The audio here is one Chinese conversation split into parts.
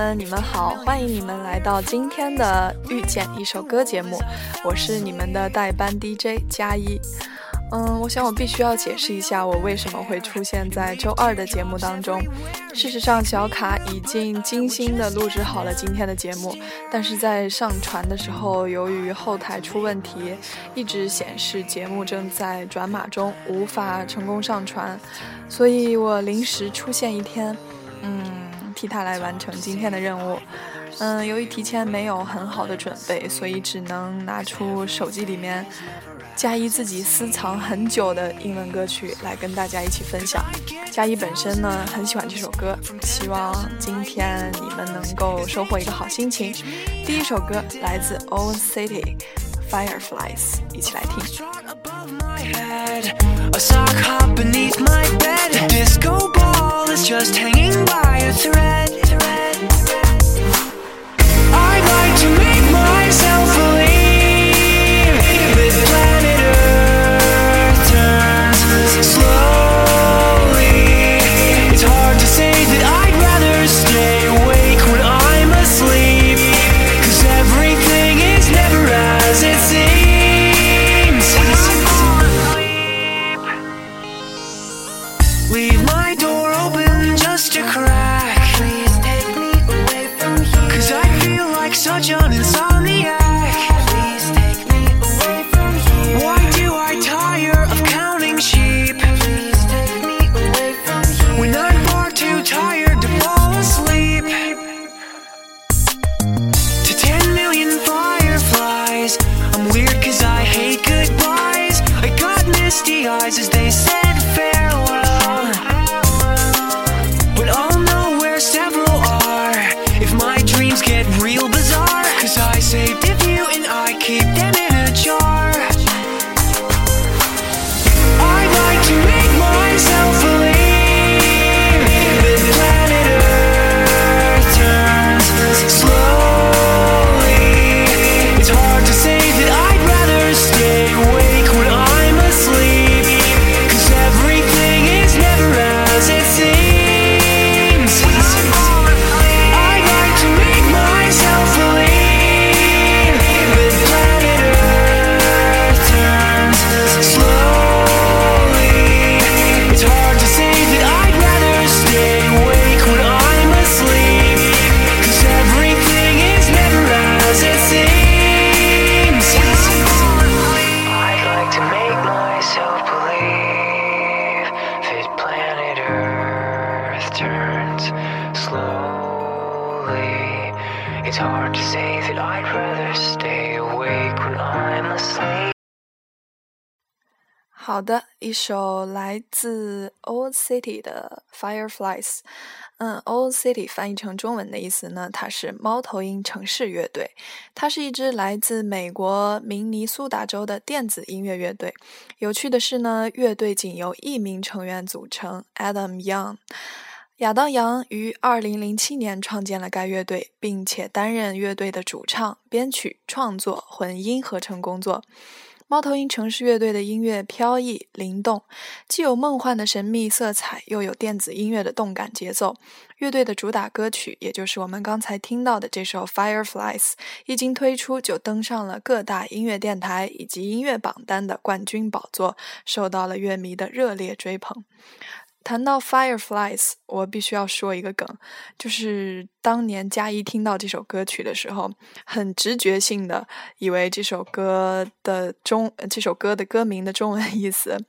们，你们好，欢迎你们来到今天的遇见一首歌节目，我是你们的代班 DJ 加一。嗯，我想我必须要解释一下，我为什么会出现在周二的节目当中。事实上，小卡已经精心的录制好了今天的节目，但是在上传的时候，由于后台出问题，一直显示节目正在转码中，无法成功上传，所以我临时出现一天，替他来完成今天的任务。嗯，由于提前没有很好的准备，所以只能拿出手机里面。嘉一自己私藏很久的英文歌曲来跟大家一起分享。嘉一本身呢很喜欢这首歌，希望今天你们能够收获一个好心情。第一首歌来自 Old City Fireflies，一起来听。lonely 好的，一首来自 Old City 的 Fireflies。嗯，Old City 翻译成中文的意思呢，它是猫头鹰城市乐队。它是一支来自美国明尼苏达州的电子音乐乐队。有趣的是呢，乐队仅由一名成员组成，Adam Young。亚当·杨于2007年创建了该乐队，并且担任乐队的主唱、编曲、创作、混音合成工作。猫头鹰城市乐队的音乐飘逸灵动，既有梦幻的神秘色彩，又有电子音乐的动感节奏。乐队的主打歌曲，也就是我们刚才听到的这首《Fireflies》，一经推出就登上了各大音乐电台以及音乐榜单的冠军宝座，受到了乐迷的热烈追捧。谈到 Fireflies，我必须要说一个梗，就是当年嘉一听到这首歌曲的时候，很直觉性的以为这首歌的中这首歌的歌名的中文 意思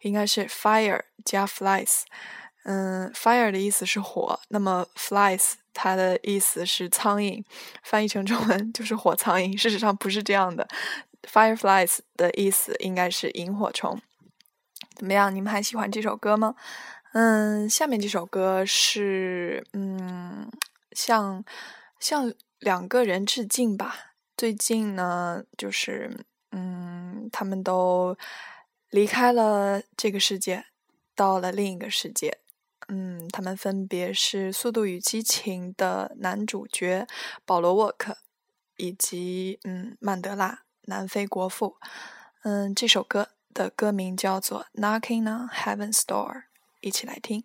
应该是 Fire 加 Flies。嗯，Fire 的意思是火，那么 Flies 它的意思是苍蝇，翻译成中文就是火苍蝇。事实上不是这样的，Fireflies 的意思应该是萤火虫。怎么样，你们还喜欢这首歌吗？嗯，下面这首歌是嗯，向向两个人致敬吧。最近呢，就是嗯，他们都离开了这个世界，到了另一个世界。嗯，他们分别是《速度与激情》的男主角保罗沃克，以及嗯曼德拉，南非国父。嗯，这首歌的歌名叫做《Knocking on Heaven's Door》。一起来听。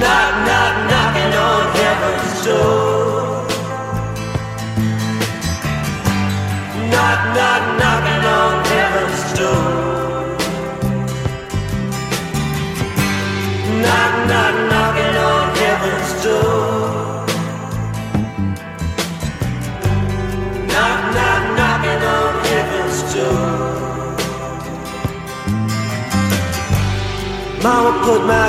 Knock, knock, knocking on heaven's door. Knock, knock, knocking on heaven's door. Knock, knock, knocking on heaven's door. Knock, knock, knocking on heaven's door. Mama put my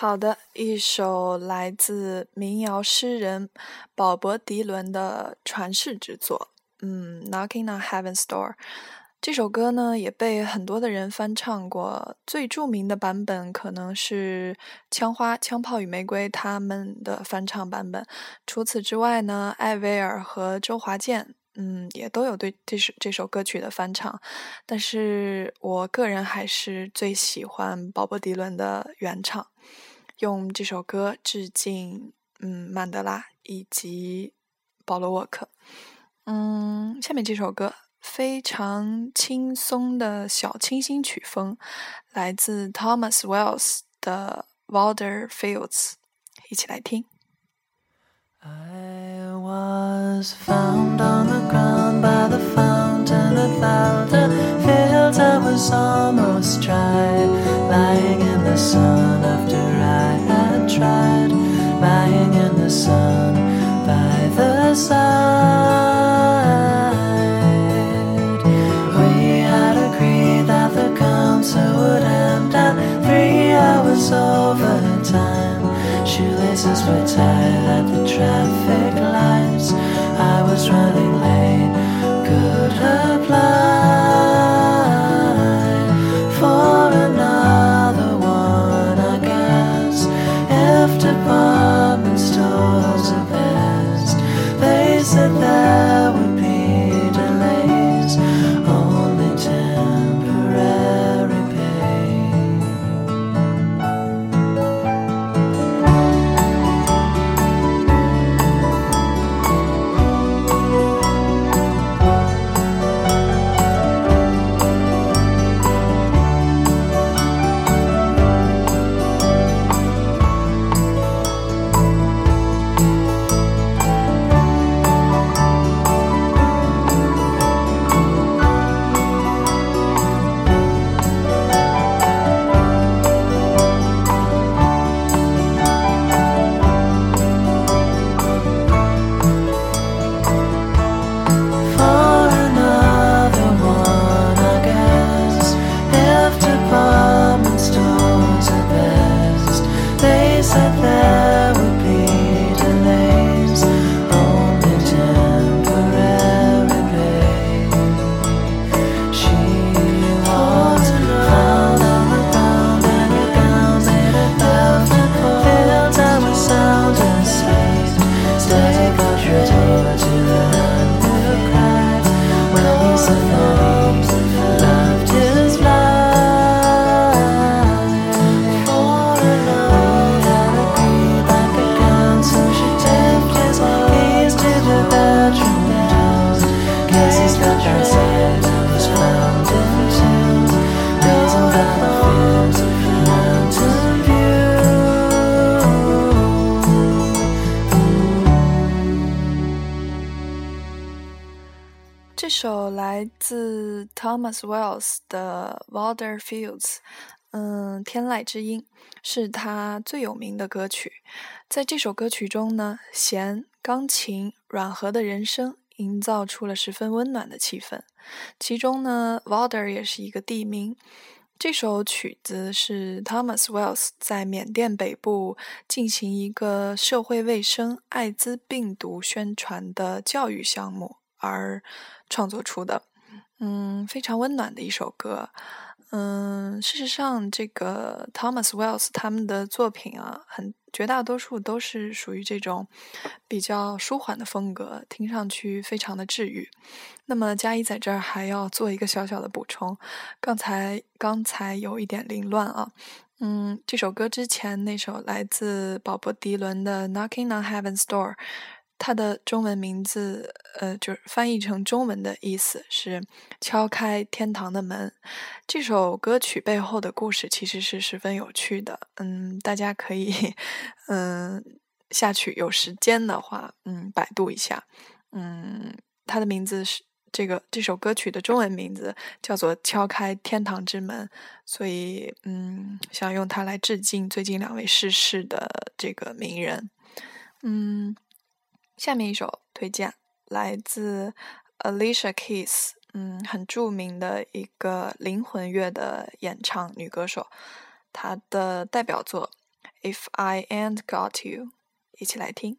好的，一首来自民谣诗人保伯·迪伦的传世之作，嗯，《Knocking on Heaven's Door》。这首歌呢，也被很多的人翻唱过。最著名的版本可能是枪花、枪炮与玫瑰他们的翻唱版本。除此之外呢，艾薇儿和周华健，嗯，也都有对这首这首歌曲的翻唱。但是我个人还是最喜欢鲍勃·迪伦的原唱。用这首歌致敬，嗯，曼德拉以及保罗沃克。嗯，下面这首歌非常轻松的小清新曲风，来自 Thomas Wells 的 Wilder Fields，一起来听。I was found on the ground by the fountain at Valder Fields. I was almost dry, lying in the sun after I had tried, lying in the sun by the side. We had agreed that the concert would end at three hours overtime. Shoelaces were tied at the traffic lights. I was running late. 首来自 Thomas Wells 的《Walder Fields》，嗯，天籁之音是他最有名的歌曲。在这首歌曲中呢，弦、钢琴、软和的人声，营造出了十分温暖的气氛。其中呢，walder 也是一个地名。这首曲子是 Thomas Wells 在缅甸北部进行一个社会卫生艾滋病毒宣传的教育项目而创作出的，嗯，非常温暖的一首歌。嗯，事实上，这个 Thomas Wells 他们的作品啊，很绝大多数都是属于这种比较舒缓的风格，听上去非常的治愈。那么嘉一在这儿还要做一个小小的补充，刚才刚才有一点凌乱啊。嗯，这首歌之前那首来自鲍勃迪伦的《Knocking on Heaven's Door》。它的中文名字，呃，就是翻译成中文的意思是“敲开天堂的门”。这首歌曲背后的故事其实是十分有趣的，嗯，大家可以，嗯，下去有时间的话，嗯，百度一下，嗯，它的名字是这个这首歌曲的中文名字叫做《敲开天堂之门》，所以，嗯，想用它来致敬最近两位逝世的这个名人，嗯。下面一首推荐来自 Alicia Keys，嗯，很著名的一个灵魂乐的演唱女歌手，她的代表作《If I Ain't Got You》，一起来听。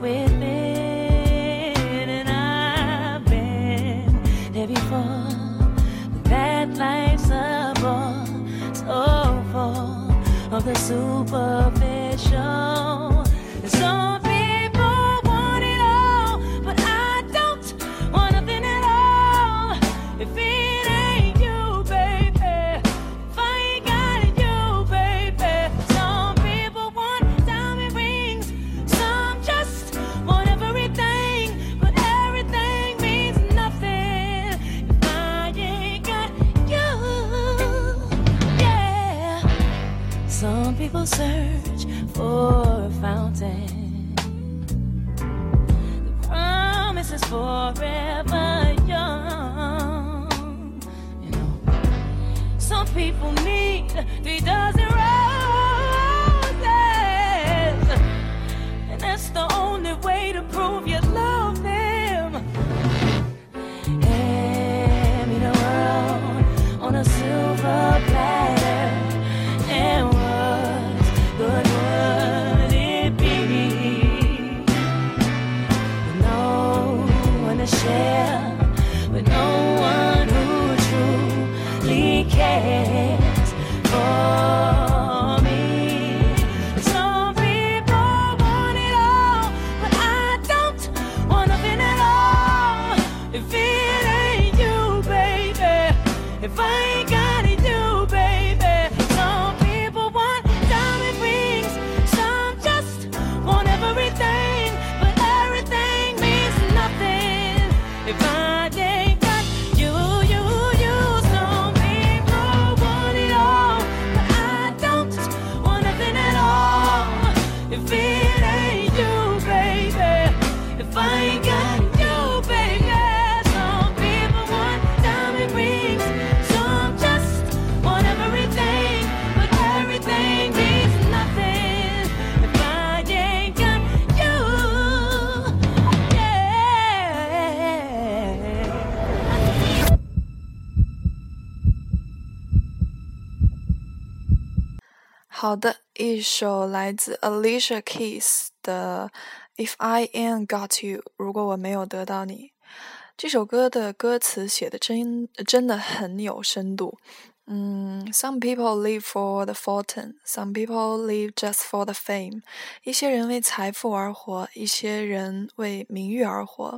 within. And I've been there before. That life's a bore so full of the superficial. Search for a fountain. The promise is forever 好的，一首来自 Alicia Keys 的《If I Ain't Got You》，如果我没有得到你，这首歌的歌词写的真真的很有深度。嗯，Some people live for the fortune, some people live just for the fame。一些人为财富而活，一些人为名誉而活。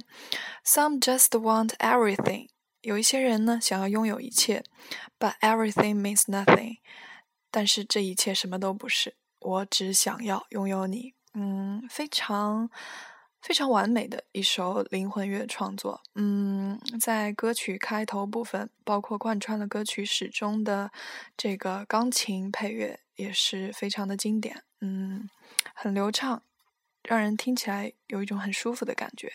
Some just want everything。有一些人呢，想要拥有一切，But everything means nothing。 但是这一切什么都不是，我只想要拥有你。嗯，非常非常完美的一首灵魂乐创作。嗯，在歌曲开头部分，包括贯穿了歌曲始终的这个钢琴配乐也是非常的经典。嗯，很流畅，让人听起来有一种很舒服的感觉。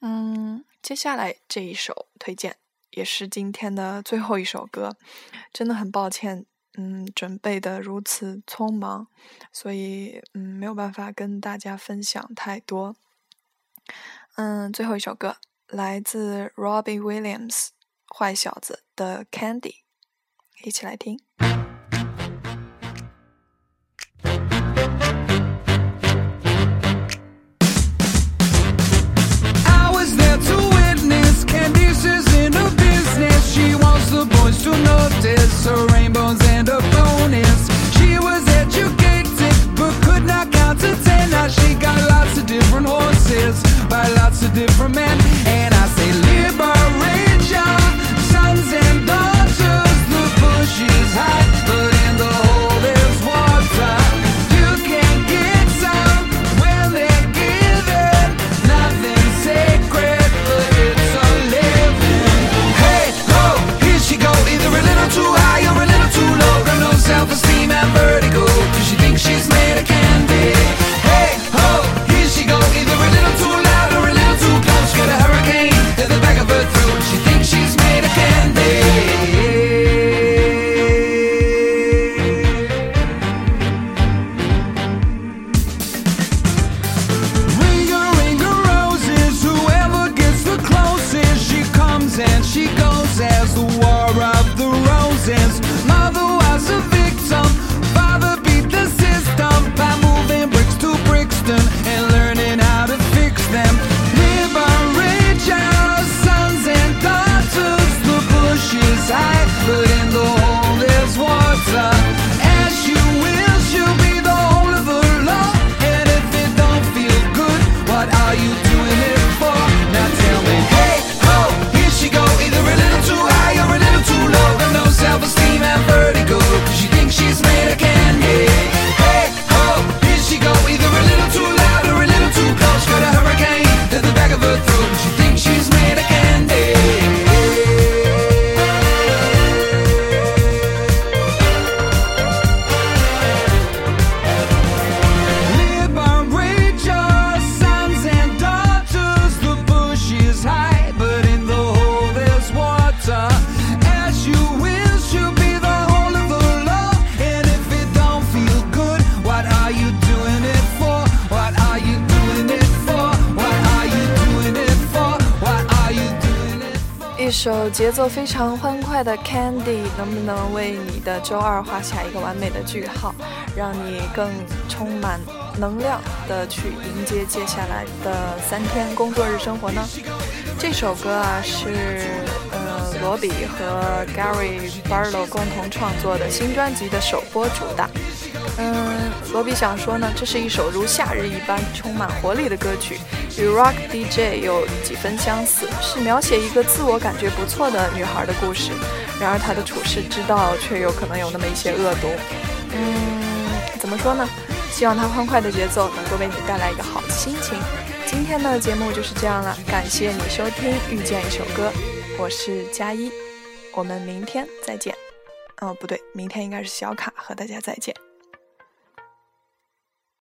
嗯，接下来这一首推荐也是今天的最后一首歌，真的很抱歉。嗯，准备的如此匆忙，所以嗯没有办法跟大家分享太多。嗯，最后一首歌来自 Robbie Williams，坏小子的 Candy，一起来听。首节奏非常欢快的《Candy》，能不能为你的周二画下一个完美的句号，让你更充满能量的去迎接接下来的三天工作日生活呢？这首歌啊，是呃罗比和 Gary Barlow 共同创作的新专辑的首播主打。嗯，罗比想说呢，这是一首如夏日一般充满活力的歌曲，与 Rock DJ 有几分相似，是描写一个自我感觉不错的女孩的故事。然而她的处世之道却有可能有那么一些恶毒。嗯，怎么说呢？希望她欢快的节奏能够为你带来一个好的心情。今天的节目就是这样了，感谢你收听《遇见一首歌》，我是佳一，我们明天再见。哦，不对，明天应该是小卡和大家再见。